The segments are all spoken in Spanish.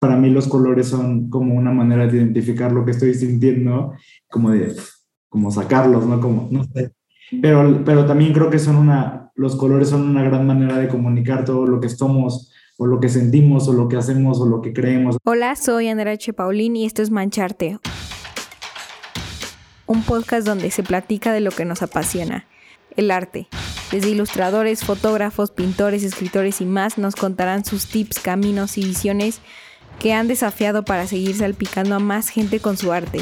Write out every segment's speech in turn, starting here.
para mí los colores son como una manera de identificar lo que estoy sintiendo, como de, como sacarlos, ¿no? Como, no sé. Pero, pero también creo que son una, los colores son una gran manera de comunicar todo lo que somos, o lo que sentimos, o lo que hacemos, o lo que creemos. Hola, soy Andrea H. Paulín y esto es Mancharte. Un podcast donde se platica de lo que nos apasiona, el arte. Desde ilustradores, fotógrafos, pintores, escritores y más nos contarán sus tips, caminos y visiones que han desafiado para seguir salpicando a más gente con su arte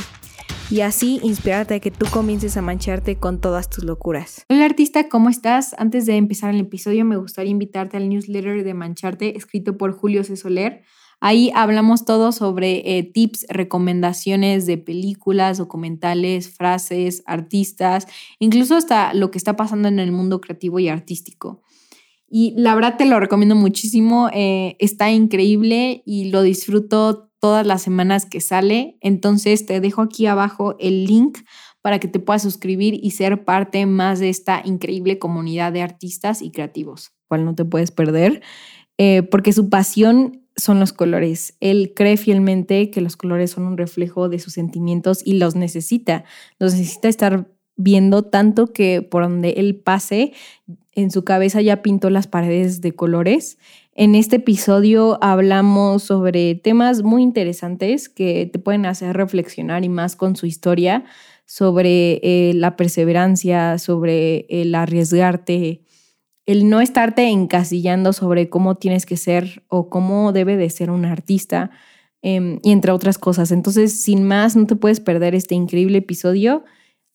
y así inspirarte a que tú comiences a mancharte con todas tus locuras. Hola artista, ¿cómo estás? Antes de empezar el episodio me gustaría invitarte al newsletter de Mancharte escrito por Julio C. Soler. Ahí hablamos todo sobre eh, tips, recomendaciones de películas, documentales, frases, artistas, incluso hasta lo que está pasando en el mundo creativo y artístico. Y la verdad te lo recomiendo muchísimo, eh, está increíble y lo disfruto todas las semanas que sale. Entonces te dejo aquí abajo el link para que te puedas suscribir y ser parte más de esta increíble comunidad de artistas y creativos, cual no te puedes perder, eh, porque su pasión son los colores. Él cree fielmente que los colores son un reflejo de sus sentimientos y los necesita. Los necesita estar viendo tanto que por donde él pase, en su cabeza ya pintó las paredes de colores. En este episodio hablamos sobre temas muy interesantes que te pueden hacer reflexionar y más con su historia sobre eh, la perseverancia, sobre el arriesgarte, el no estarte encasillando sobre cómo tienes que ser o cómo debe de ser un artista em, y entre otras cosas. Entonces, sin más, no te puedes perder este increíble episodio,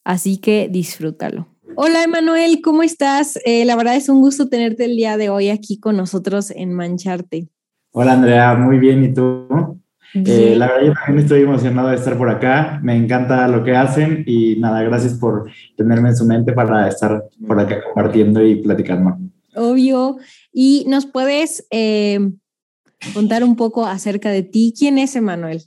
así que disfrútalo. Hola Emanuel, ¿cómo estás? Eh, la verdad es un gusto tenerte el día de hoy aquí con nosotros en Mancharte. Hola Andrea, muy bien, ¿y tú? Eh, la verdad yo también estoy emocionado de estar por acá, me encanta lo que hacen y nada, gracias por tenerme en su mente para estar por acá compartiendo y platicando. Obvio, y nos puedes eh, contar un poco acerca de ti. ¿Quién es Emanuel?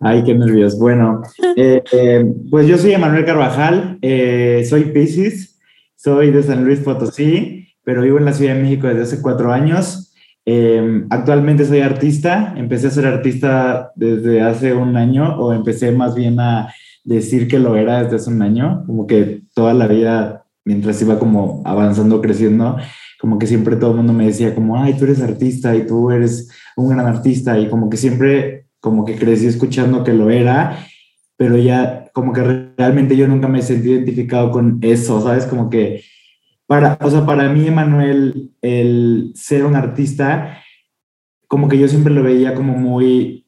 Ay, qué nervios. Bueno, eh, eh, pues yo soy Emanuel Carvajal, eh, soy Pisces, soy de San Luis Potosí, pero vivo en la Ciudad de México desde hace cuatro años. actualmente soy artista, empecé a ser artista desde hace un año o empecé más bien a decir que lo era desde hace un año, como que toda la vida, mientras iba como avanzando, creciendo, como que siempre todo el mundo me decía como, ay, tú eres artista y tú eres un gran artista y como que siempre como que crecí escuchando que lo era, pero ya como que realmente yo nunca me sentí identificado con eso, ¿sabes? Como que para, o sea, para mí, Emanuel, el ser un artista, como que yo siempre lo veía como muy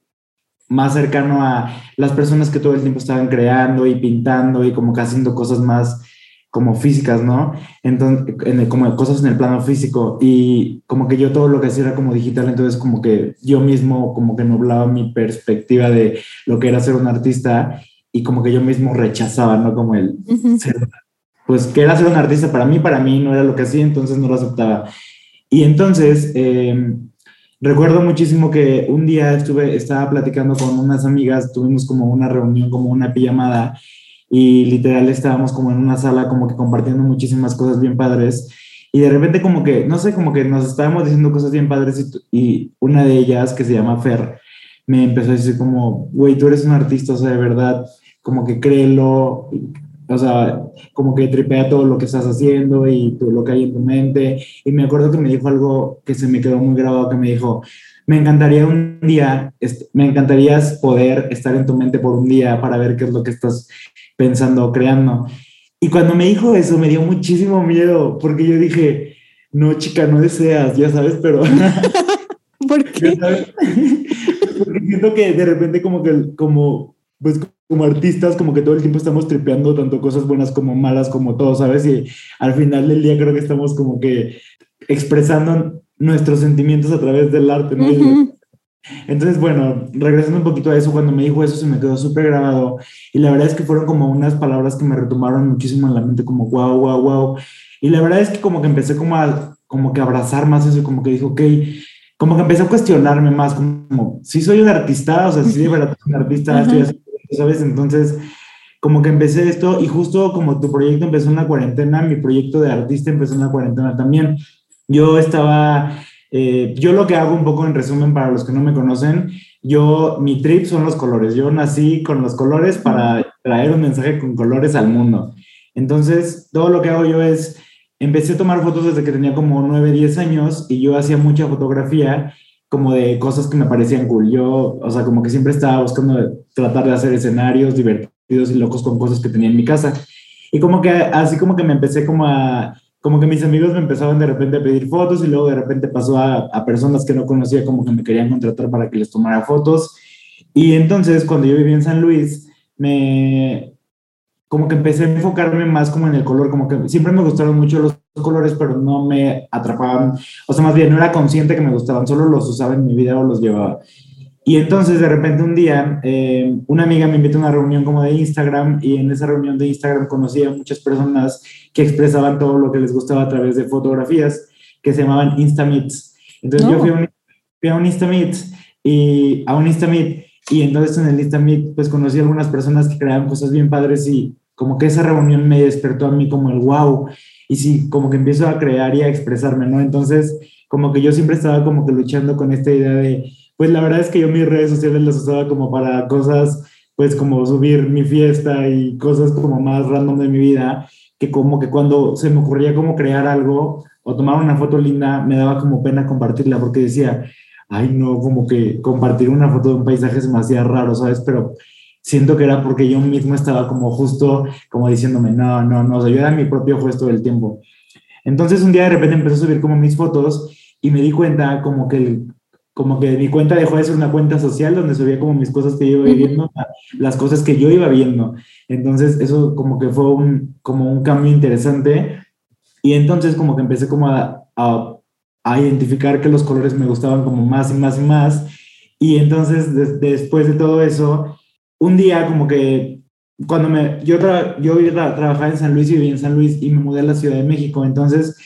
más cercano a las personas que todo el tiempo estaban creando y pintando y como que haciendo cosas más como físicas, ¿no? Entonces, en como cosas en el plano físico y como que yo todo lo que hacía era como digital, entonces como que yo mismo como que nublaba mi perspectiva de lo que era ser un artista y como que yo mismo rechazaba, ¿no? Como el ser, pues que era ser un artista para mí, para mí no era lo que hacía, entonces no lo aceptaba. Y entonces, em, recuerdo muchísimo que un día estuve, estaba platicando con unas amigas, tuvimos como una reunión, como una pijamada, y literal estábamos como en una sala como que compartiendo muchísimas cosas bien padres y de repente como que, no sé, como que nos estábamos diciendo cosas bien padres y, una de ellas que se llama Fer me empezó a decir como, güey, tú eres un artista, o sea, de verdad, como que créelo, o sea, como que tripea todo lo que estás haciendo y todo lo que hay en tu mente. Y me acuerdo que me dijo algo que se me quedó muy grabado, que me dijo, me encantaría un día, me encantaría poder estar en tu mente por un día para ver qué es lo que estás pensando, creando. Y cuando me dijo eso, me dio muchísimo miedo, porque yo dije, no, chica, no deseas, ya sabes, pero... ¿Por qué? porque siento que de repente como que, como, pues como artistas, como que todo el tiempo estamos tripeando tanto cosas buenas como malas, como todo, ¿sabes? Y al final del día creo que estamos como que expresando nuestros sentimientos a través del arte, ¿no? Entonces, bueno, regresando un poquito a eso, cuando me dijo eso se me quedó súper grabado y la verdad es que fueron como unas palabras que me retumbaron muchísimo en la mente, como wow, wow, wow. Y la verdad es que como que empecé como a, como que abrazar más eso, como que dijo, ok, como que empecé a cuestionarme más, como, si soy un artista, o sea, si de verdad soy un artista, estoy haciendo, ¿sabes? Entonces, como que empecé esto y justo como tu proyecto empezó en la cuarentena, mi proyecto de artista empezó en la cuarentena también. Yo estaba eh, yo lo que hago un poco en resumen para los que no me conocen, yo, mi trip son los colores. Yo nací con los colores para traer un mensaje con colores al mundo. Entonces, todo lo que hago yo es, empecé a tomar fotos desde que tenía como 9, 10 años y yo hacía mucha fotografía como de cosas que me parecían cool. Yo, o sea, como que siempre estaba buscando tratar de hacer escenarios divertidos y locos con cosas que tenía en mi casa. Y como que así como que me empecé como a como que mis amigos me empezaban de repente a pedir fotos y luego de repente pasó a, a, personas que no conocía como que me querían contratar para que les tomara fotos. Y entonces cuando yo vivía en San Luis, me como que empecé a enfocarme más como en el color, como que siempre me gustaron mucho los colores, pero no me atrapaban, o sea, más bien no era consciente que me gustaban, solo los usaba en mi vida o los llevaba. Y entonces de repente un día eh, una amiga me invitó a una reunión como de Instagram y en esa reunión de Instagram conocí a muchas personas que expresaban todo lo que les gustaba a través de fotografías que se llamaban Instameets. Entonces yo fui a, un, fui a un Instameet y a un Instameet y entonces en el Instameet pues conocí a algunas personas que creaban cosas bien padres y como que esa reunión me despertó a mí como el wow y sí, como que empiezo a crear y a expresarme, ¿no? Entonces como que yo siempre estaba como que luchando con esta idea de pues la verdad es que yo mis redes sociales las usaba como para cosas, pues como subir mi fiesta y cosas como más random de mi vida, que como que cuando se me ocurría como crear algo o tomar una foto linda, me daba como pena compartirla porque decía, ay no, como que compartir una foto de un paisaje es demasiado raro, ¿sabes? Pero siento que era porque yo mismo estaba como justo como diciéndome, no, no, no, o sea, yo era mi propio gesto del tiempo. Entonces un día de repente empecé a subir como mis fotos y me di cuenta como que el, como que mi cuenta dejó de ser una cuenta social donde subía como mis cosas que yo iba viviendo, las cosas que yo iba viendo. Entonces eso como que fue un, como un cambio interesante. Y entonces como que empecé como a, a, a identificar que los colores me gustaban como más y más y más. Y entonces después de todo eso, un día como que cuando me, yo, tra yo trabajaba en San Luis y vivía en San Luis y me mudé a la Ciudad de México, entonces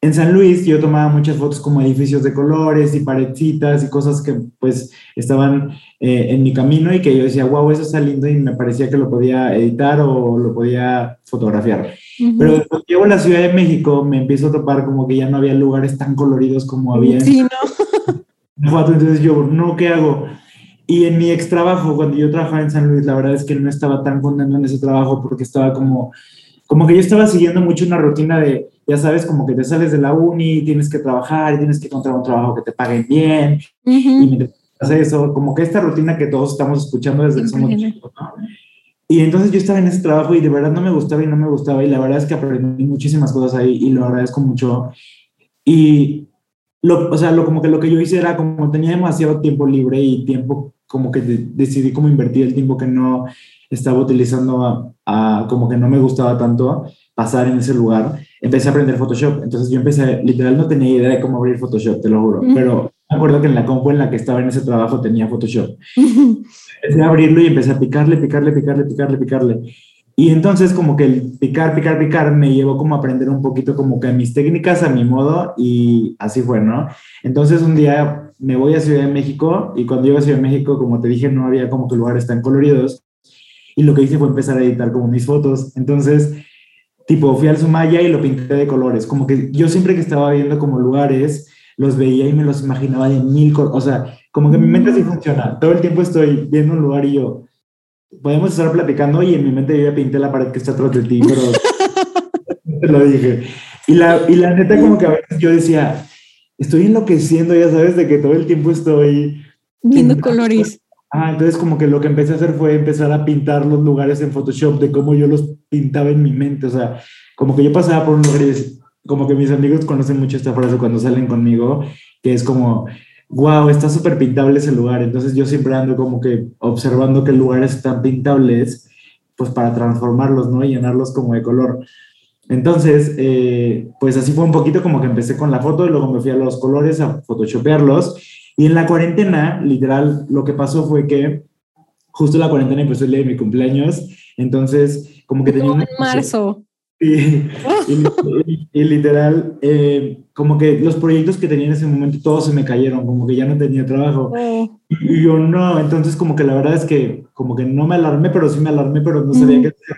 en San Luis yo tomaba muchas fotos como edificios de colores y paredcitas y cosas que pues estaban eh, en mi camino y que yo decía, wow, eso está lindo y me parecía que lo podía editar o lo podía fotografiar. Pero cuando llego a la Ciudad de México me empiezo a topar como que ya no había lugares tan coloridos como había. Sí, no. Entonces yo, no, ¿qué hago? Y en mi ex trabajo, cuando yo trabajaba en San Luis, la verdad es que no estaba tan contento en ese trabajo porque estaba como, como que yo estaba siguiendo mucho una rutina de ya sabes, como que te sales de la uni, tienes que trabajar, y tienes que encontrar un trabajo que te paguen bien, y mientras haces eso, como que esta rutina que todos estamos escuchando desde que somos chicos, ¿no? Y entonces yo estaba en ese trabajo y de verdad no me gustaba y no me gustaba, y la verdad es que aprendí muchísimas cosas ahí y lo agradezco mucho. Y, lo, o sea, lo, como que lo que yo hice era como tenía demasiado tiempo libre y tiempo como que decidí como invertir el tiempo que no estaba utilizando a, como que no me gustaba tanto pasar en ese lugar empecé a aprender Photoshop. Entonces yo empecé, literal no tenía idea de cómo abrir Photoshop, te lo juro. Pero me acuerdo que en la compu en la que estaba en ese trabajo tenía Photoshop. empecé a abrirlo y empecé a picarle, picarle, picarle, picarle, picarle. Y entonces como que el picar, picar, picar me llevó como a aprender un poquito como que mis técnicas a mi modo y así fue, ¿no? Entonces un día me voy a Ciudad de México y cuando llego a Ciudad de México, como te dije, no había como que lugares tan coloridos y lo que hice fue empezar a editar como mis fotos. Entonces tipo, fui al Sumaya y lo pinté de colores. Como que yo siempre que estaba viendo como lugares, los veía y me los imaginaba de mil colores. O sea, como que mi mente así funciona. Todo el tiempo estoy viendo un lugar y yo, podemos estar platicando y en mi mente yo ya pinté la pared que está atrás de ti, pero te lo dije. Y la, y la neta como que a veces yo decía, estoy enloqueciendo, ya sabes, de que todo el tiempo estoy... Viendo colores. Ah, entonces como que lo que empecé a hacer fue empezar a pintar los lugares en Photoshop de cómo yo los pintaba en mi mente, o sea, como que yo pasaba por un lugar y como que mis amigos conocen mucho esta frase cuando salen conmigo, que es como, wow, está súper pintable ese lugar, entonces yo siempre ando como que observando qué lugares están pintables, pues para transformarlos, ¿no? Y llenarlos como de color. Entonces, eh, pues así fue un poquito como que empecé con la foto y luego me fui a los colores a photoshopearlos y en la cuarentena, literal, lo que pasó fue que justo la cuarentena empezó el día de mi cumpleaños, entonces como que tenía... en marzo. Y, y, literal, eh, como que los proyectos que tenía en ese momento todos se me cayeron, como que ya no tenía trabajo. Y yo no, entonces como que la verdad es que como que no me alarmé, pero sí me alarmé, pero no sabía qué hacer.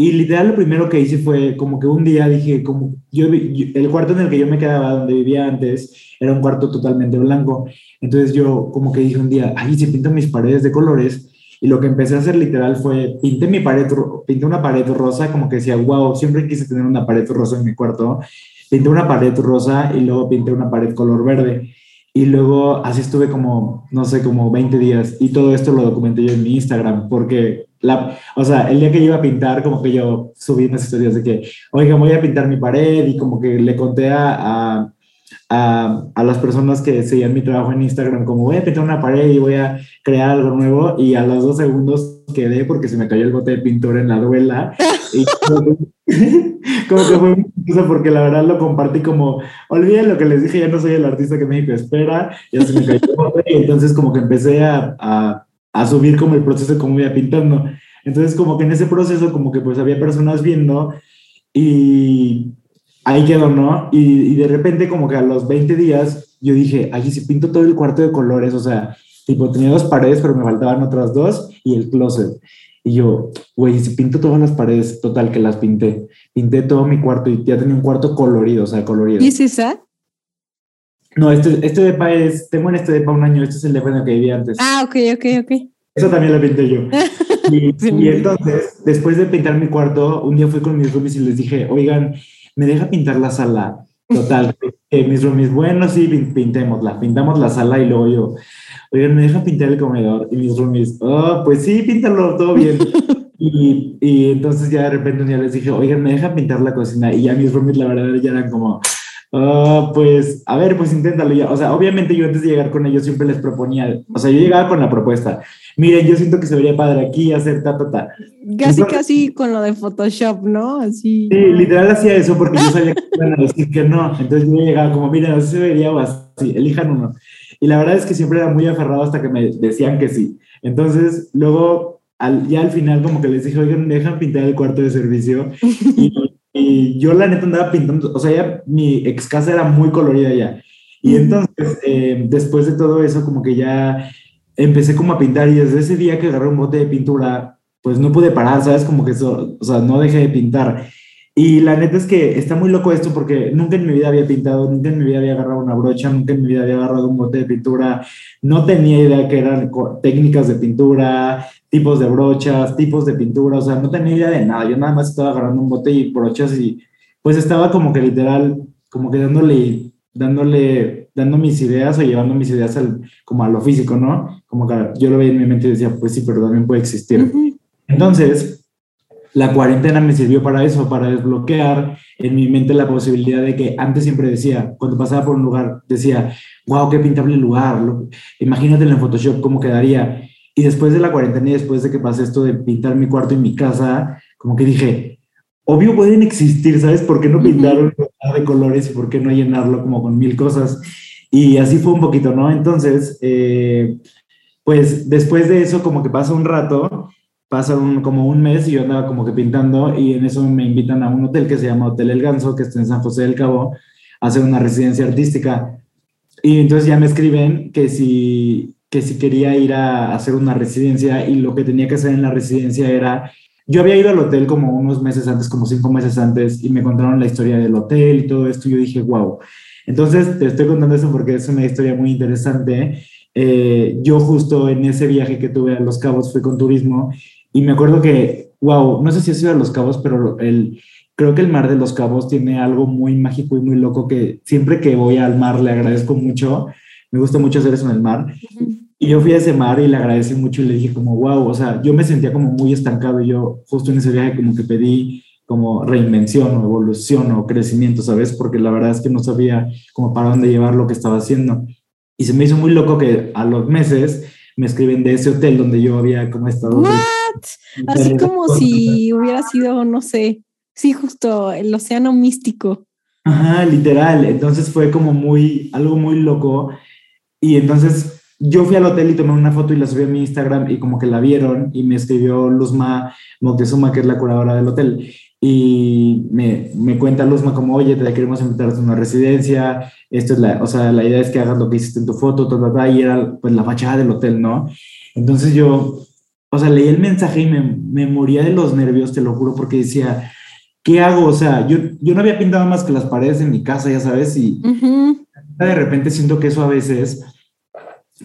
Y literal lo primero que hice fue como que un día dije, como yo, el cuarto en el que yo me quedaba, donde vivía antes, era un cuarto totalmente blanco. Entonces yo como que dije un día, ay, se pintan mis paredes de colores. Y lo que empecé a hacer literal fue, pinté mi pared, pinté una pared rosa, como que decía, wow, siempre quise tener una pared rosa en mi cuarto. Pinté una pared rosa y luego pinté una pared color verde. Y luego así estuve como, no sé, como 20 días. Y todo esto lo documenté yo en mi Instagram, porque, la, o sea, el día que yo iba a pintar, como que yo subí unas historias de que, oiga, voy a pintar mi pared y como que le conté a a, a, las personas que seguían mi trabajo en Instagram, como voy a pintar una pared y voy a crear algo nuevo, y a los dos segundos quedé porque se me cayó el bote de pintura en la duela. y como que, fue muy porque la verdad lo compartí como, olviden lo que les dije, ya no soy el artista que México espera, ya se me cayó y entonces como que empecé a, a, a subir como el proceso de cómo iba pintando. Entonces como que en ese proceso como que pues había personas viendo y ahí quedó, ¿no? Y, de repente como que a los 20 días yo dije, ay, si pinto todo el cuarto de colores, o sea, tipo tenía dos paredes, pero me faltaban otras dos y el closet. Y yo, güey, si pinto todas las paredes, total que las pinté. Pinté todo mi cuarto y ya tenía un cuarto colorido, o sea, colorido. ¿Y es esa? No, este, este depa es, tengo en este depa un año, este es el depa en el que vivía antes. Ah, ok, ok, ok. Eso también lo pinté yo. Y, y entonces, después de pintar mi cuarto, un día fui con mis roomies y les dije, oigan, me deja pintar la sala. Total, eh, mis roomies, bueno, sí, pintémosla, pintamos la sala y luego yo, oigan, me deja pintar el comedor. Y mis roomies, oh, pues sí, píntalo, todo bien. y, y entonces ya de repente un día les dije, oigan, me deja pintar la cocina. Y ya mis roomies, la verdad, ya eran como, oh, pues, a ver, pues inténtalo ya. O sea, obviamente yo antes de llegar con ellos siempre les proponía, o sea, yo llegaba con la propuesta, miren, yo siento que se vería padre aquí hacer ta, ta, ta. Casi, casi con lo de Photoshop, ¿no? Así. Sí, literal hacía eso porque yo sabía que iban a decir que no. Entonces yo llegaba como, miren, así se vería o así, elijan uno. Y la verdad es que siempre era muy aferrado hasta que me decían que sí. Entonces, luego, al, ya al final, como que les dije, oigan, me dejan pintar el cuarto de servicio. Y, y yo, la neta, andaba pintando, o sea, ya mi ex casa era muy colorida ya. Y entonces, eh, después de todo eso, como que ya empecé como a pintar y desde ese día que agarré un bote de pintura, pues no pude parar, ¿sabes? Como que eso, o sea, no dejé de pintar. Y la neta es que está muy loco esto porque nunca en mi vida había pintado, nunca en mi vida había agarrado una brocha, nunca en mi vida había agarrado un bote de pintura, no tenía idea que eran técnicas de pintura, tipos de brochas, tipos de pintura, o sea, no tenía idea de nada, yo nada más estaba agarrando un bote y brochas y pues estaba como que literal, como que dándole, dándole dando mis ideas o llevando mis ideas al, como a lo físico, ¿no? Como que yo lo veía en mi mente y decía, pues sí, pero también puede existir. Entonces, la cuarentena me sirvió para eso, para desbloquear en mi mente la posibilidad de que antes siempre decía, cuando pasaba por un lugar, decía, wow, qué pintable lugar, imagínatelo en Photoshop, cómo quedaría. Y después de la cuarentena y después de que pasé esto de pintar mi cuarto y mi casa, como que dije, obvio pueden existir, ¿sabes? ¿Por qué no pintarlo de colores y por qué no llenarlo como con mil cosas? Y así fue un poquito, ¿no? Entonces, eh, pues después de eso, como que pasa un rato, pasa un, como un mes y yo andaba como que pintando y en eso me invitan a un hotel que se llama Hotel El Ganso, que está en San José del Cabo, a hacer una residencia artística. Y entonces ya me escriben que si, que si quería ir a hacer una residencia y lo que tenía que hacer en la residencia era yo había ido al hotel como unos meses antes, como cinco meses antes, y me contaron la historia del hotel y todo esto, y yo dije, wow. Entonces, te estoy contando eso porque es una historia muy interesante. Eh, yo justo en ese viaje que tuve a Los Cabos fui con turismo, y me acuerdo que, wow, no sé si ha sido a Los Cabos, pero el, creo que el mar de Los Cabos tiene algo muy mágico y muy loco que siempre que voy al mar le agradezco mucho. Me gusta mucho hacer eso en el mar. Y yo fui a ese mar y le agradecí mucho y le dije como, wow, o sea, yo me sentía como muy estancado y yo justo en ese viaje como que pedí como reinvención o evolución o crecimiento, ¿sabes? Porque la verdad es que no sabía como para dónde llevar lo que estaba haciendo. Y se me hizo muy loco que a los meses me escriben de ese hotel donde yo había como estado. ¿What? Así como si hubiera sido, no sé, sí, justo el océano místico. Ajá, literal. Entonces fue como muy, algo muy loco. Y entonces yo fui al hotel y tomé una foto y la subí a mi Instagram y como que la vieron y me escribió Luzma Moctezuma, que es la curadora del hotel, y me, me cuenta Luzma como, oye, te queremos invitar a una residencia, esto es la, o sea, la idea es que hagas lo que hiciste en tu foto, todo, y era pues la fachada del hotel, ¿no? Entonces yo o sea, leí el mensaje y me, me moría de los nervios, te lo juro, porque decía, ¿qué hago? O sea, yo, yo no había pintado más que las paredes de mi casa, ya sabes, y de repente siento que eso a veces,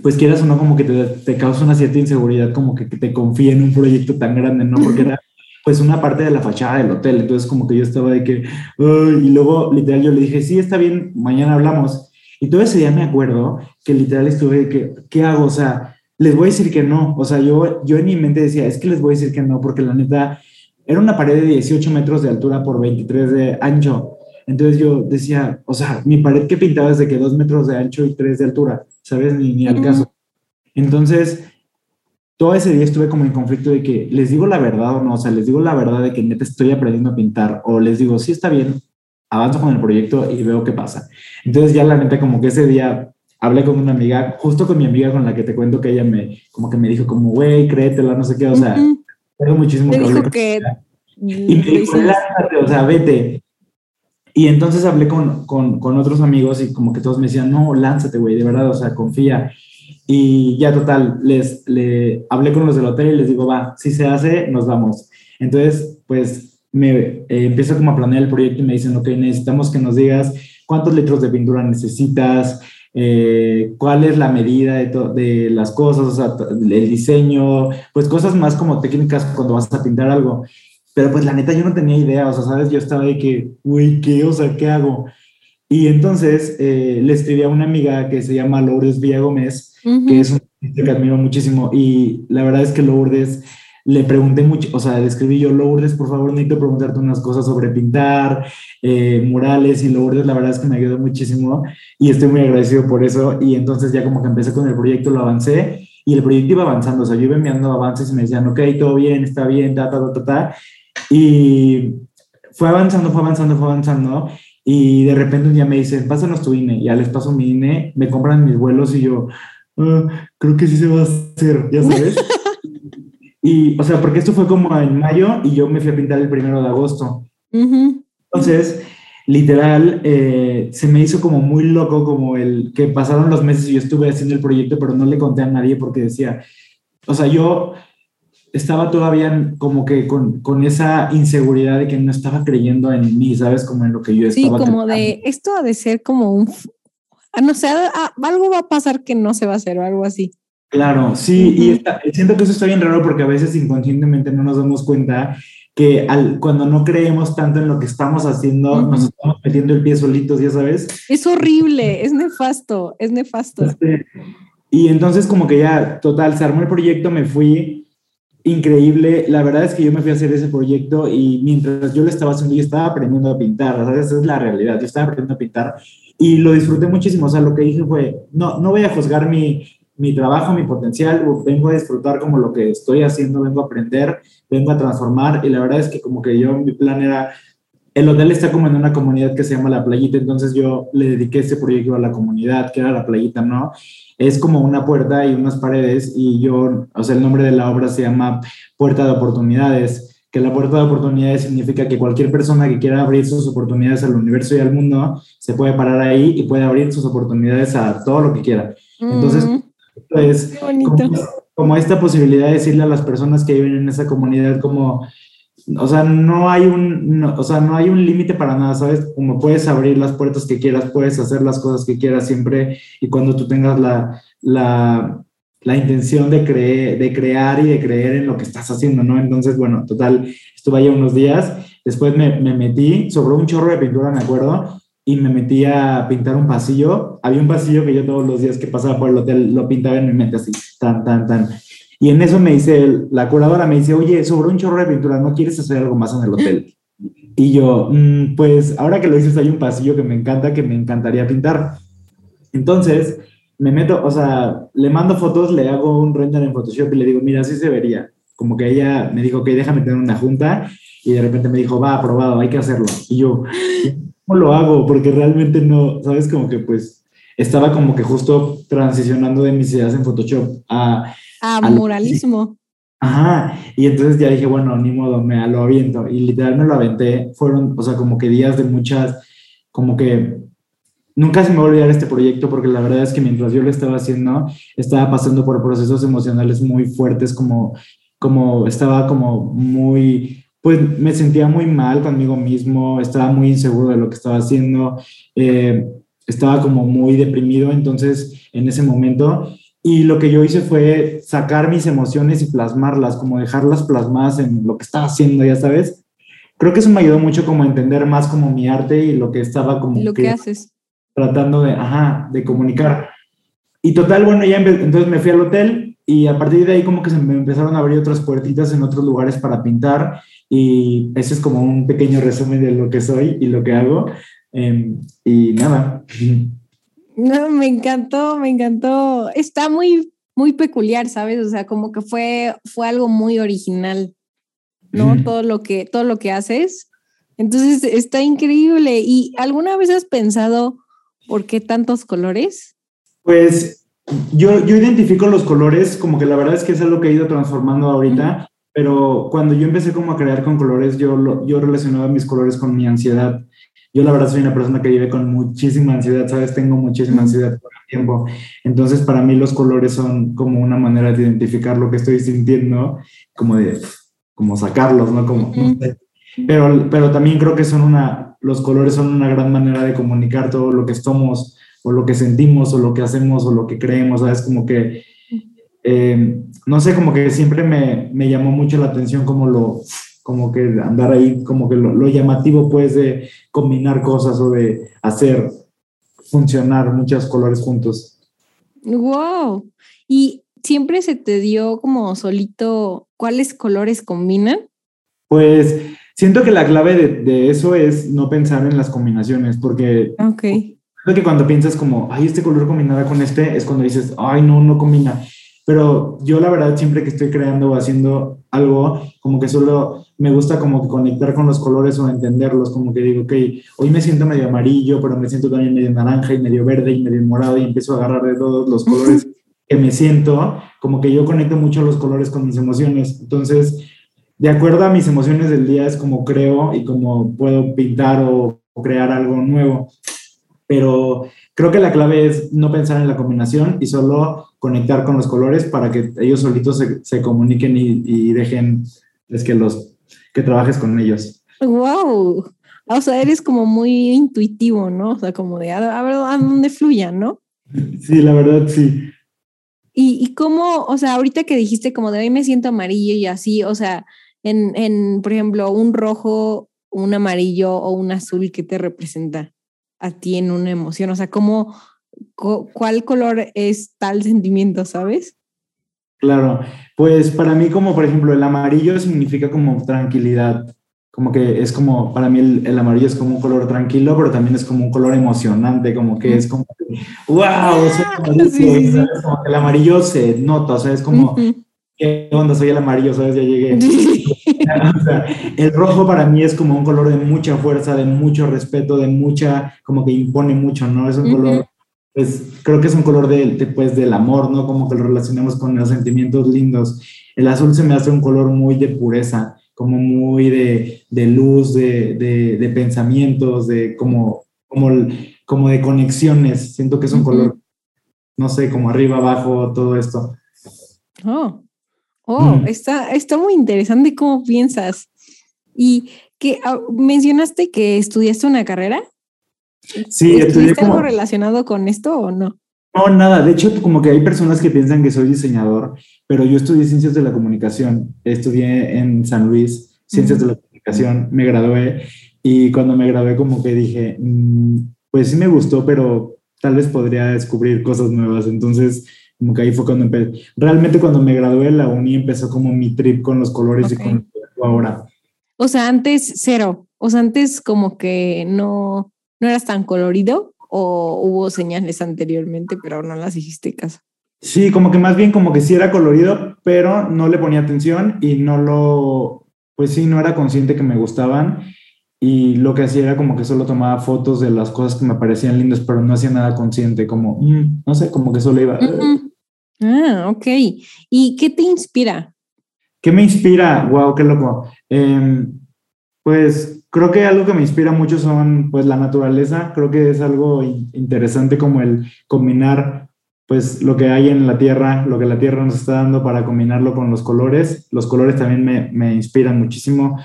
pues quieras o no, como que te, te causa una cierta inseguridad, como que, que te confíe en un proyecto tan grande, ¿no? Porque era pues una parte de la fachada del hotel, entonces como que yo estaba de que, y luego literal yo le dije, sí, está bien, mañana hablamos. Y todo ese día me acuerdo que literal estuve de que, ¿qué hago? O sea, les voy a decir que no. O sea, yo, yo en mi mente decía, es que les voy a decir que no, porque la neta, era una pared de 18 metros de altura por 23 de ancho. Entonces yo decía, o sea, mi pared que pintaba es de que 2 metros de ancho y 3 de altura, ¿sabes? Ni, ni al caso. Entonces, todo ese día estuve como en conflicto de que les digo la verdad o no, o sea, les digo la verdad de que neta estoy aprendiendo a pintar o les digo, sí está bien, avanzo con el proyecto y veo qué pasa. Entonces ya la neta como que ese día hablé con una amiga, justo con mi amiga con la que te cuento que ella me, como que me dijo como, güey, créetela, no sé qué, o sea, tengo muchísimo que dijo que... Y me dijo, o sea, vete. Y entonces hablé con, con, con otros amigos y como que todos me decían, no, lánzate, güey, de verdad, o sea, confía. Y ya total, les le hablé con los del hotel y les digo, va, si se hace, nos vamos. Entonces, pues me eh, empiezo como a planear el proyecto y me dicen, ok, necesitamos que nos digas cuántos litros de pintura necesitas, eh, cuál es la medida de, de las cosas, o sea, el diseño, pues cosas más como técnicas cuando vas a pintar algo. Pero pues la neta yo no tenía idea, o sea, ¿sabes? Yo estaba de que, uy, ¿qué? O sea, ¿qué hago? Y entonces eh, le escribí a una amiga que se llama Lourdes Villa Gómez, que es un que admiro muchísimo. Y la verdad es que Lourdes le pregunté mucho, o sea, le escribí yo, Lourdes, por favor, necesito preguntarte unas cosas sobre pintar, eh, murales, y Lourdes, la verdad es que me ayudó muchísimo y estoy muy agradecido por eso. Y entonces ya como que empecé con el proyecto, lo avancé y el proyecto iba avanzando, o sea, yo iba enviando avances y me decían, ok, todo bien, está bien, ta, ta, ta, ta, ta. Y fue avanzando, fue avanzando, fue avanzando. Y de repente un día me dicen, pásanos tu INE. Ya les paso mi INE, me compran mis vuelos y yo, ah, creo que sí se va a hacer, ya sabes. y, o sea, porque esto fue como en mayo y yo me fui a pintar el primero de agosto. Entonces, literal, eh, se me hizo como muy loco, como el que pasaron los meses y yo estuve haciendo el proyecto, pero no le conté a nadie porque decía, o sea, yo estaba todavía como que con, con, esa inseguridad de que no estaba creyendo en mí, ¿sabes? Como en lo que yo estaba. Sí, como de, esto ha de ser como un, no sé, algo va a pasar que no se va a hacer o algo así. Claro, sí, y siento que eso está bien raro porque a veces inconscientemente no nos damos cuenta que al, cuando no creemos tanto en lo que estamos haciendo, nos estamos metiendo el pie solitos, ya sabes. Es horrible, es nefasto, es nefasto. Este, y entonces como que ya, total, se armó el proyecto, me fui, increíble. La verdad es que yo me fui a hacer ese proyecto y mientras yo lo estaba haciendo, yo estaba aprendiendo a pintar. ¿sabes? Esa es la realidad. Yo estaba aprendiendo a pintar y lo disfruté muchísimo. O sea, lo que dije fue, no, no voy a juzgar mi, mi trabajo, mi potencial, vengo a disfrutar como lo que estoy haciendo, vengo a aprender, vengo a transformar. Y la verdad es que como que yo, mi plan era el hotel está como en una comunidad que se llama La Playita, entonces yo le dediqué este proyecto a la comunidad, que era La Playita, ¿no? Es como una puerta y unas paredes y yo, o sea, el nombre de la obra se llama Puerta de Oportunidades, que la puerta de oportunidades significa que cualquier persona que quiera abrir sus oportunidades al universo y al mundo se puede parar ahí y puede abrir sus oportunidades a todo lo que quiera. Entonces, pues, como, como esta posibilidad de decirle a las personas que viven en esa comunidad como o sea, no hay un, o sea, no hay un límite para nada, ¿sabes? Como puedes abrir las puertas que quieras, puedes hacer las cosas que quieras siempre y cuando tú tengas la, la, la intención de, creer, de crear y de creer en lo que estás haciendo, ¿no? Entonces, bueno, total, estuve allá unos días, después me, me metí, sobró un chorro de pintura, me acuerdo, y me metí a pintar un pasillo. Había un pasillo que yo todos los días que pasaba por el hotel lo pintaba en mi mente así, tan, tan, tan. Y en eso me dice, la curadora me dice, oye, sobre un chorro de pintura, ¿no quieres hacer algo más en el hotel? Y yo, mm, pues ahora que lo dices, hay un pasillo que me encanta, que me encantaría pintar. Entonces, me meto, o sea, le mando fotos, le hago un render en Photoshop y le digo, mira, así se vería. Como que ella me dijo, ok, déjame tener una junta. Y de repente me dijo, va, aprobado, hay que hacerlo. Y yo, ¿cómo lo hago? Porque realmente no, ¿sabes? Como que pues estaba como que justo transicionando de mis ideas en Photoshop a a muralismo. Ajá, y entonces ya dije, bueno, ni modo, me lo aviento. Y literal me lo aventé. Fueron, o sea, como que días de muchas, como que nunca se me va a olvidar este proyecto porque la verdad es que mientras yo lo estaba haciendo, estaba pasando por procesos emocionales muy fuertes como como estaba como muy, pues me sentía muy mal conmigo mismo, estaba muy inseguro de lo que estaba haciendo, eh, estaba como muy deprimido, entonces en ese momento, y lo que yo hice fue sacar mis emociones y plasmarlas, como dejarlas plasmadas en lo que estaba haciendo, ya sabes. Creo que eso me ayudó mucho como a entender más como mi arte y lo que estaba como... Lo que, haces. Tratando de, ajá, de comunicar. Y total, bueno, ya entonces me fui al hotel y a partir de ahí como que se me empezaron a abrir otras puertitas en otros lugares para pintar y ese es como un pequeño resumen de lo que soy y lo que hago. Em, y nada. No, me encantó, me encantó. Está muy, muy peculiar, ¿sabes? O sea, como que fue, fue algo muy original, ¿no? Todo lo que, todo lo que haces. Entonces está increíble. ¿Y alguna vez has pensado por qué tantos colores? Pues yo, yo identifico los colores, como que la verdad es que es algo que he ido transformando ahorita, pero cuando yo empecé como a crear con colores, yo, yo relacionaba mis colores con mi ansiedad. Yo la verdad soy una persona que vive con muchísima ansiedad, ¿sabes? Tengo muchísima ansiedad todo el tiempo. Entonces, para mí los colores son como una manera de identificar lo que estoy sintiendo, como de, como sacarlos, ¿no? Como, Pero, pero también creo que son una, los colores son una gran manera de comunicar todo lo que somos, o lo que sentimos o lo que hacemos o lo que creemos, ¿sabes? Como que, eh, no sé, como que siempre me, me, llamó mucho la atención como lo, como que andar ahí, como que lo, llamativo pues de combinar cosas o de hacer funcionar muchos colores juntos. ¡Wow! ¿Y siempre se te dio como solito cuáles colores combinan? Pues siento que la clave de, de eso es no pensar en las combinaciones, porque okay que cuando piensas como, ay, este color combinada con este, es cuando dices, ay, no, no combina. Pero yo la verdad siempre que estoy creando o haciendo algo, como que solo me gusta como que conectar con los colores o entenderlos, como que digo, ok, hoy me siento medio amarillo, pero me siento también medio naranja y medio verde y medio morado y empiezo a agarrar de todos los colores que me siento, como que yo conecto mucho los colores con mis emociones. Entonces, de acuerdo a mis emociones del día es como creo y como puedo pintar o crear algo nuevo pero creo que la clave es no pensar en la combinación y solo conectar con los colores para que ellos solitos se, comuniquen y, dejen es que los que trabajes con ellos. Wow. O sea, eres como muy intuitivo, ¿no? O sea, como de a, ver a dónde fluya, ¿no? Sí, la verdad, sí. ¿Y, ¿Y cómo, o sea, ahorita que dijiste como de hoy me siento amarillo y así, o sea, en, en, por ejemplo, un rojo, un amarillo o un azul, ¿qué te representa? A ti en una emoción? O sea, ¿cómo, ¿cuál color es tal sentimiento, sabes? Claro, pues para mí como por ejemplo el amarillo significa como tranquilidad, como que es como, para mí el, amarillo es como un color tranquilo, pero también es como un color emocionante, como que es como, wow, el amarillo se nota, o sea, es como, ¿qué onda? Soy el amarillo, ¿sabes? Ya llegué. el rojo para mí es como un color de mucha fuerza, de mucho respeto, de mucha, como que impone mucho, ¿no? Es un color, pues creo que es un color de, pues, del amor, ¿no? Como que lo relacionamos con los sentimientos lindos. El azul se me hace un color muy de pureza, como muy de, de luz, de, de, pensamientos, de como, como, como de conexiones. Siento que es un color, no sé, como arriba, abajo, todo esto. Oh, Oh, mm. está, está muy interesante cómo piensas. Y que ah, mencionaste que estudiaste una carrera. Sí, estudié algo relacionado con esto o no? No, nada. De hecho, como que hay personas que piensan que soy diseñador, pero yo estudié ciencias de la comunicación. Estudié en San Luis, ciencias de la comunicación, me gradué y cuando me gradué como que dije, mm, pues sí me gustó, pero tal vez podría descubrir cosas nuevas. Entonces, como que ahí fue cuando empecé. Realmente cuando me gradué de la uni empezó como mi trip con los colores y con ahora. O sea, antes cero. O sea, antes como que no, no eras tan colorido o hubo señales anteriormente, pero no las hiciste caso. Sí, como que más bien como que sí era colorido, pero no le ponía atención y no lo, pues sí, no era consciente que me gustaban y lo que hacía era como que solo tomaba fotos de las cosas que me parecían lindas, pero no hacía nada consciente, como, mm, no sé, como que solo iba. Ah, ok. ¿Y qué te inspira? ¿Qué me inspira? Wow, qué loco. Em, pues creo que algo que me inspira mucho son pues la naturaleza. Creo que es algo interesante como el combinar pues lo que hay en la tierra, lo que la tierra nos está dando para combinarlo con los colores. Los colores también me, me inspiran muchísimo.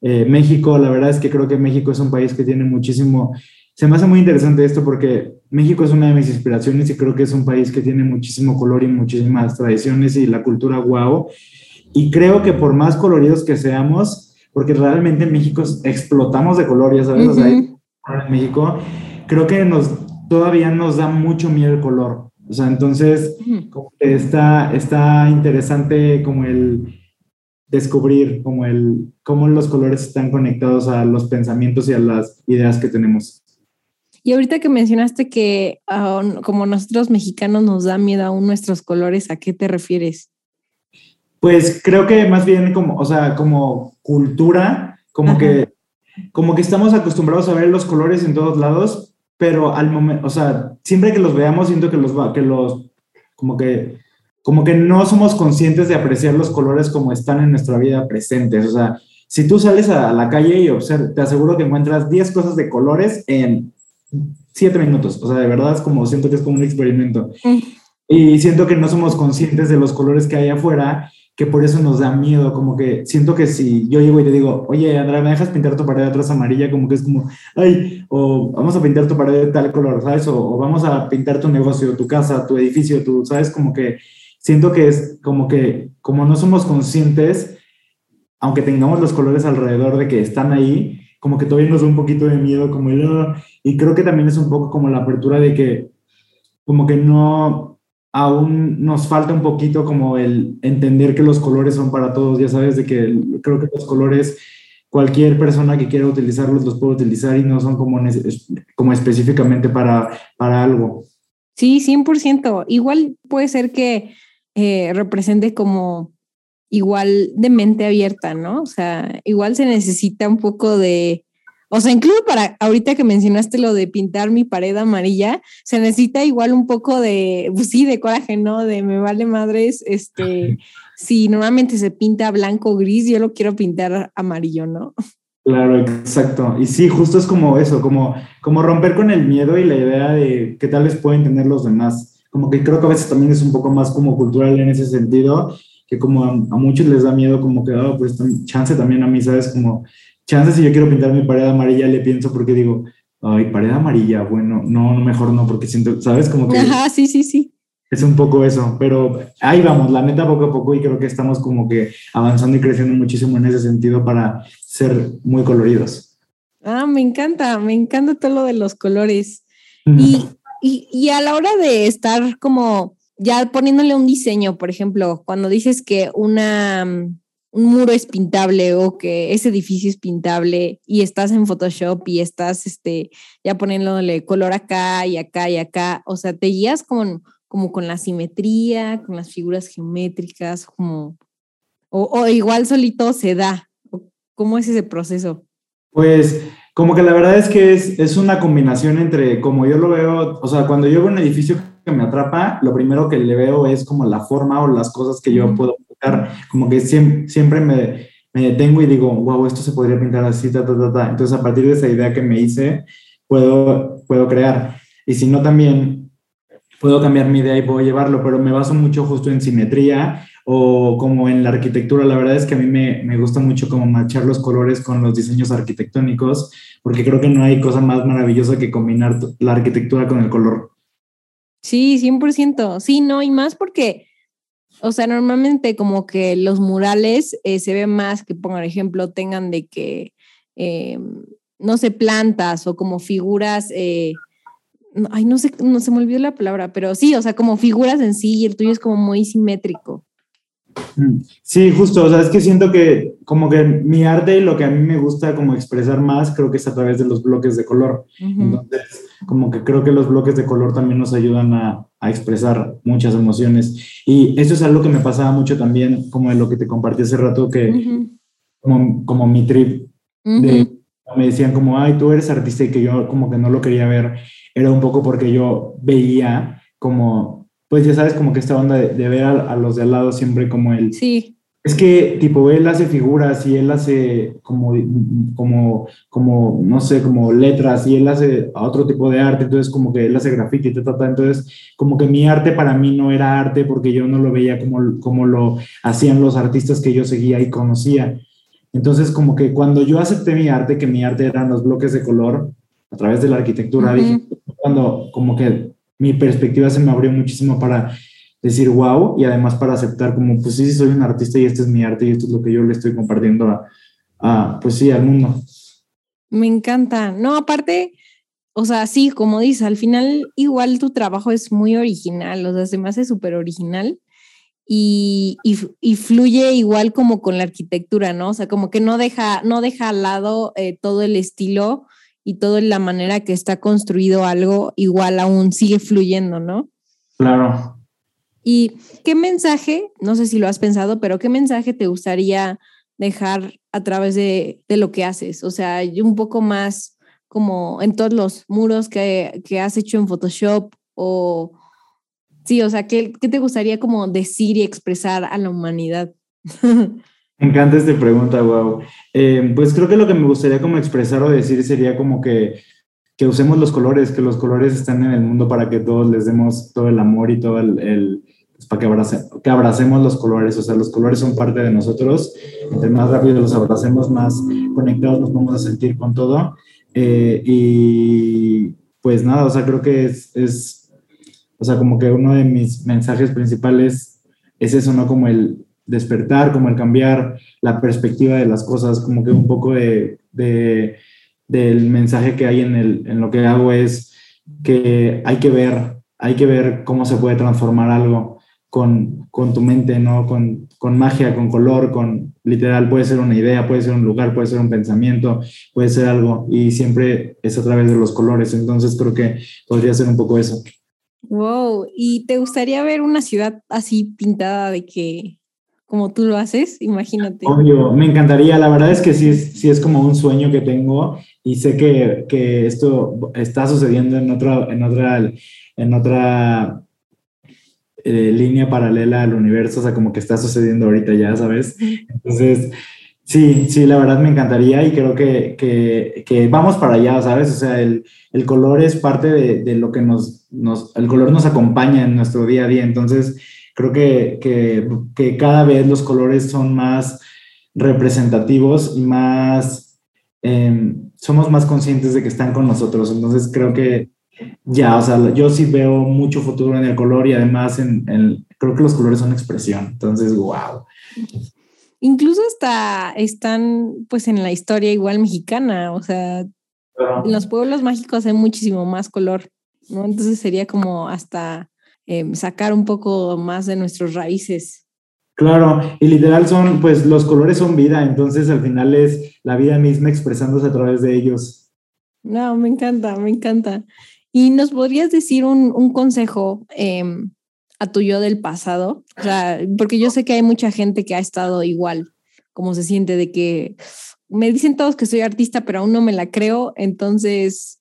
Eh, México, la verdad es que creo que México es un país que tiene muchísimo, se me hace muy interesante esto porque México es una de mis inspiraciones y creo que es un país que tiene muchísimo color y muchísimas tradiciones y la cultura guau. Y creo que por más coloridos que seamos, porque realmente en México explotamos de color, ya sabes, o sea, en México, creo que nos, todavía nos da mucho miedo el color. O sea, entonces está, está interesante como el descubrir como el, cómo los colores están conectados a los pensamientos y a las ideas que tenemos. Y ahorita que mencionaste que ah, como nosotros mexicanos nos da miedo aún nuestros colores, ¿a qué te refieres? Pues creo que más bien como, o sea, como cultura, como que como que estamos acostumbrados a ver los colores en todos lados, pero al momento, o sea, siempre que los veamos, siento que los, que los, como que, como que no somos conscientes de apreciar los colores como están en nuestra vida presentes. O sea, si tú sales a la calle y observas, te aseguro que encuentras 10 cosas de colores en 7 minutos. O sea, de verdad es como, siento que es como un experimento. Y siento que no somos conscientes de los colores que hay afuera que por eso nos da miedo, como que siento que si yo llego y te digo, oye, Andrea, ¿me dejas pintar tu pared atrás amarilla? Como que es como, ay, o vamos a pintar tu pared de tal color, ¿sabes? O, vamos a pintar tu negocio, tu casa, tu edificio, tu, ¿sabes? Como que siento que es como que, como no somos conscientes, aunque tengamos los colores alrededor de que están ahí, como que todavía nos da un poquito de miedo, como el, ah", y creo que también es un poco como la apertura de que, como que no, aún nos falta un poquito como el entender que los colores son para todos, ya sabes, de que creo que los colores, cualquier persona que quiera utilizarlos los puede utilizar y no son como, como específicamente para, para algo. Sí, 100%. Igual puede ser que eh, represente como igual de mente abierta, ¿no? O sea, igual se necesita un poco de o sea, incluso para ahorita que mencionaste lo de pintar mi pared amarilla, se necesita igual un poco de, pues sí, de coraje, ¿no? De me vale madres, este, si normalmente se pinta blanco o gris, yo lo quiero pintar amarillo, ¿no? Claro, exacto. Y sí, justo es como eso, como, como romper con el miedo y la idea de qué tal vez pueden tener los demás. Como que creo que a veces también es un poco más como cultural en ese sentido, que como a, muchos les da miedo, como que, oh, pues chance también a mí, ¿sabes? Como Chance si yo quiero pintar mi pared amarilla, le pienso porque digo, ay, pared amarilla, bueno, no, mejor no, porque siento, ¿sabes? Como que... Ajá, sí, sí, sí. Es un poco eso, pero ahí vamos, la neta poco a poco y creo que estamos como que avanzando y creciendo muchísimo en ese sentido para ser muy coloridos. Ah, me encanta, me encanta todo lo de los colores. y, y, y a la hora de estar como ya poniéndole un diseño, por ejemplo, cuando dices que una un muro es pintable o que ese edificio es pintable y estás en Photoshop y estás este, ya poniéndole color acá y acá y acá, o sea, te guías como, como con la simetría, con las figuras geométricas, como, o, igual solito se da, ¿cómo es ese proceso? Pues como que la verdad es que es, es una combinación entre, como yo lo veo, o sea, cuando yo veo un edificio que me atrapa, lo primero que le veo es como la forma o las cosas que yo puedo como que siempre, siempre me, me, detengo y digo, wow, esto se podría pintar así, ta, ta, ta, ta. Entonces, a partir de esa idea que me hice, puedo, puedo crear. Y si no, también puedo cambiar mi idea y puedo llevarlo, pero me baso mucho justo en simetría o como en la arquitectura. La verdad es que a mí me, me gusta mucho como machar los colores con los diseños arquitectónicos, porque creo que no hay cosa más maravillosa que combinar la arquitectura con el color. Sí, 100%. Sí, no, y más porque o sea, normalmente como que los murales eh, se ve más que, por ejemplo, tengan de que, eh, no sé, plantas o como figuras, eh, ay, no sé, no se me olvidó la palabra, pero sí, o sea, como figuras en sí y el tuyo es como muy simétrico. Mm, sí, justo, o sea, es que siento que como que mi arte y lo que a mí me gusta como expresar más, creo que es a través de los bloques de color. Entonces, como que creo que los bloques de color también nos ayudan a, a, expresar muchas emociones. Y eso es algo que me pasaba mucho también, como de lo que te compartí hace rato, que como, como, mi trip, de, me decían como, ay, tú eres artista y que yo como que no lo quería ver, era un poco porque yo veía como pues ya sabes, como que esta onda de, ver a, los de al lado siempre como el... Sí. Es que, tipo, él hace figuras y él hace como, como, como, no sé, como letras y él hace otro tipo de arte, entonces como que él hace graffiti, entonces como que mi arte para mí no era arte porque yo no lo veía como, como lo hacían los artistas que yo seguía y conocía. Entonces como que cuando yo acepté mi arte, que mi arte eran los bloques de color a través de la arquitectura, dije, cuando como que mi perspectiva se me abrió muchísimo para decir wow y además para aceptar como, pues sí, soy un artista y este es mi arte y esto es lo que yo le estoy compartiendo a, pues sí, al mundo. Me encanta. No, aparte, o sea, sí, como dices, al final igual tu trabajo es muy original, o sea, se me hace súper original y, y, fluye igual como con la arquitectura, ¿no? O sea, como que no deja, no deja al lado eh, todo el estilo y toda la manera que está construido algo, igual aún sigue fluyendo, ¿no? Claro. ¿Y qué mensaje, no sé si lo has pensado, pero qué mensaje te gustaría dejar a través de, lo que haces? O sea, un poco más como en todos los muros que, has hecho en Photoshop o... Sí, o sea, ¿qué, te gustaría como decir y expresar a la humanidad? Encanta esta pregunta, wow. Eh, pues creo que lo que me gustaría como expresar o decir sería como que, que, usemos los colores, que los colores están en el mundo para que todos les demos todo el amor y todo el, para que, que abracemos los colores, o sea, los colores son parte de nosotros, entre más rápido los abracemos, más conectados nos vamos a sentir con todo. Eh, y pues nada, o sea, creo que es, es, o sea, como que uno de mis mensajes principales es eso, ¿no? Como el despertar, como el cambiar la perspectiva de las cosas, como que un poco de, de del mensaje que hay en, el, en lo que hago es que hay que ver, hay que ver cómo se puede transformar algo con, con tu mente, ¿no? Con, con, magia, con color, con literal, puede ser una idea, puede ser un lugar, puede ser un pensamiento, puede ser algo, y siempre es a través de los colores, entonces creo que podría ser un poco eso. Wow, ¿y te gustaría ver una ciudad así pintada de que, como tú lo haces? Imagínate. Obvio, me encantaría, la verdad es que sí es, sí es como un sueño que tengo y sé que, que esto está sucediendo en otra, en otra, en otra eh, línea paralela al universo, o sea, como que está sucediendo ahorita ya, ¿sabes? Entonces, sí, sí, la verdad me encantaría y creo que, que, que vamos para allá, ¿sabes? O sea, el, el color es parte de, de, lo que nos, nos, el color nos acompaña en nuestro día a día, entonces creo que, que, que cada vez los colores son más representativos y más, em, somos más conscientes de que están con nosotros, entonces creo que ya, o sea, yo sí veo mucho futuro en el color y además en, creo que los colores son expresión, entonces, wow. Incluso hasta están pues en la historia igual mexicana, o sea, en los pueblos mágicos hay muchísimo más color, ¿no? Entonces sería como hasta em, sacar un poco más de nuestras raíces. Claro, y literal son, pues los colores son vida, entonces al final es la vida misma expresándose a través de ellos. No, me encanta, me encanta. ¿Y nos podrías decir un, un consejo em, a tu yo del pasado? O sea, porque yo sé que hay mucha gente que ha estado igual, como se siente de que me dicen todos que soy artista, pero aún no me la creo. Entonces,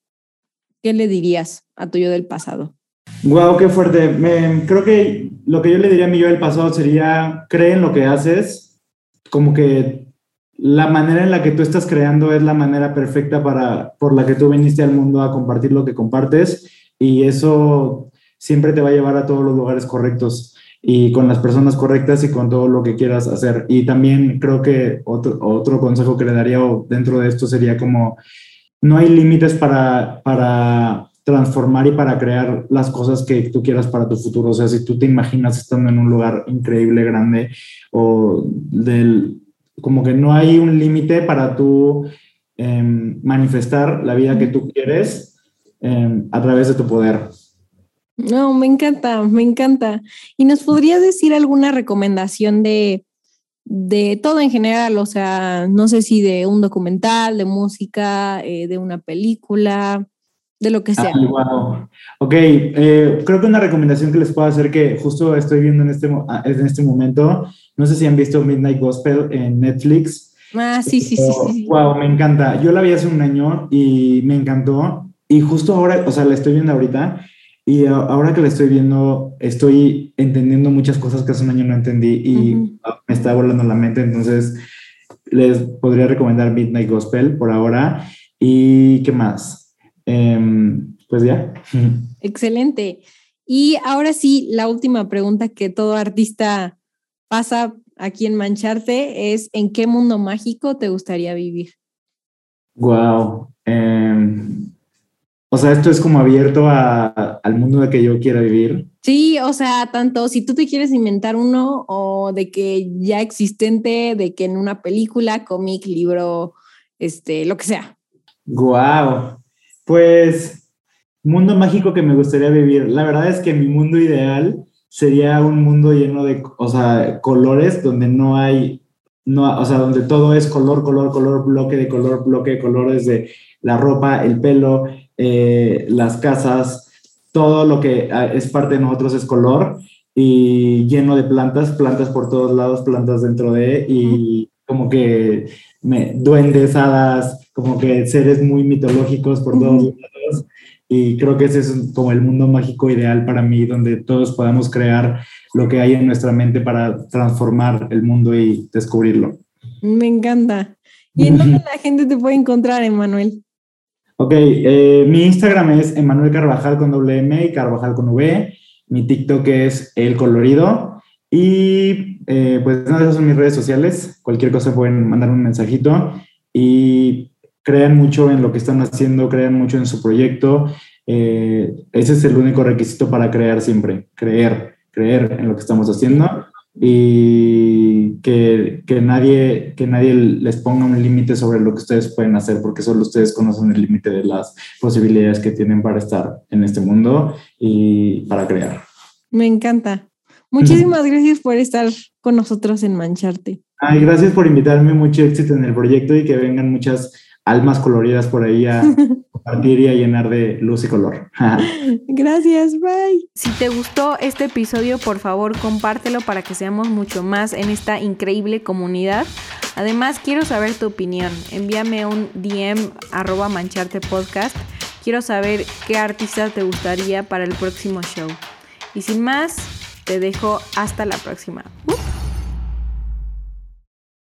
¿qué le dirías a tu yo del pasado? Wow, qué fuerte. Me, creo que lo que yo le diría a mi yo del pasado sería, cree en lo que haces, como que la manera en la que tú estás creando es la manera perfecta para, por la que tú viniste al mundo a compartir lo que compartes y eso siempre te va a llevar a todos los lugares correctos y con las personas correctas y con todo lo que quieras hacer. Y también creo que otro, otro consejo que le daría dentro de esto sería como no hay límites para, para transformar y para crear las cosas que tú quieras para tu futuro. O sea, si tú te imaginas estando en un lugar increíble, grande o del como que no hay un límite para tú em, manifestar la vida que tú quieres em, a través de tu poder. No, me encanta, me encanta. ¿Y nos podrías decir alguna recomendación de, de todo en general? O sea, no sé si de un documental, de música, eh, de una película, de lo que sea. wow. Ok, eh, creo que una recomendación que les puedo hacer que justo estoy viendo en este, en este momento no sé si han visto Midnight Gospel en Netflix. Ah, sí, sí, sí, sí. Wow, me encanta. Yo la vi hace un año y me encantó. Y justo ahora, o sea, la estoy viendo ahorita. Y ahora que la estoy viendo, estoy entendiendo muchas cosas que hace un año no entendí y me está volando la mente, entonces les podría recomendar Midnight Gospel por ahora. ¿Y qué más? Em, pues ya. Excelente. Y ahora sí, la última pregunta que todo artista pasa aquí en Mancharte es, ¿en qué mundo mágico te gustaría vivir? Wow. Em, o sea, esto es como abierto al mundo de que yo quiera vivir. Sí, o sea, tanto si tú te quieres inventar uno o de que ya existente, de que en una película, cómic, libro, este, lo que sea. Wow. Pues, mundo mágico que me gustaría vivir. La verdad es que mi mundo ideal sería un mundo lleno de, o sea, colores donde no hay, no, o sea, donde todo es color, color, color, bloque de color, bloque de colores de la ropa, el pelo, eh, las casas, todo lo que ah, es parte de nosotros es color y lleno de plantas, plantas por todos lados, plantas dentro de, y como que me, duendes, hadas, como que seres muy mitológicos por todos lados. Y creo que ese es como el mundo mágico ideal para mí, donde todos podamos crear lo que hay en nuestra mente para transformar el mundo y descubrirlo. Me encanta. ¿Y en dónde la gente te puede encontrar, Emanuel? Ok, eh, mi Instagram es Emanuel Carvajal con doble M y Carvajal con V. Mi TikTok es El Colorido. Y eh, pues nada, esas son mis redes sociales. Cualquier cosa pueden mandar un mensajito. Y crean mucho en lo que están haciendo, crean mucho en su proyecto. Eh, ese es el único requisito para crear siempre, creer, creer en lo que estamos haciendo y que, que, nadie, que nadie les ponga un límite sobre lo que ustedes pueden hacer, porque solo ustedes conocen el límite de las posibilidades que tienen para estar en este mundo y para crear. Me encanta. Muchísimas gracias por estar con nosotros en Mancharte. Ay, gracias por invitarme, mucho éxito en el proyecto y que vengan muchas almas coloridas por ahí a compartir y a llenar de luz y color. Gracias, bye. Si te gustó este episodio, por favor, compártelo para que seamos mucho más en esta increíble comunidad. Además, quiero saber tu opinión. Envíame un DM arroba mancharte podcast. Quiero saber qué artista te gustaría para el próximo show. Y sin más, te dejo hasta la próxima. Uh.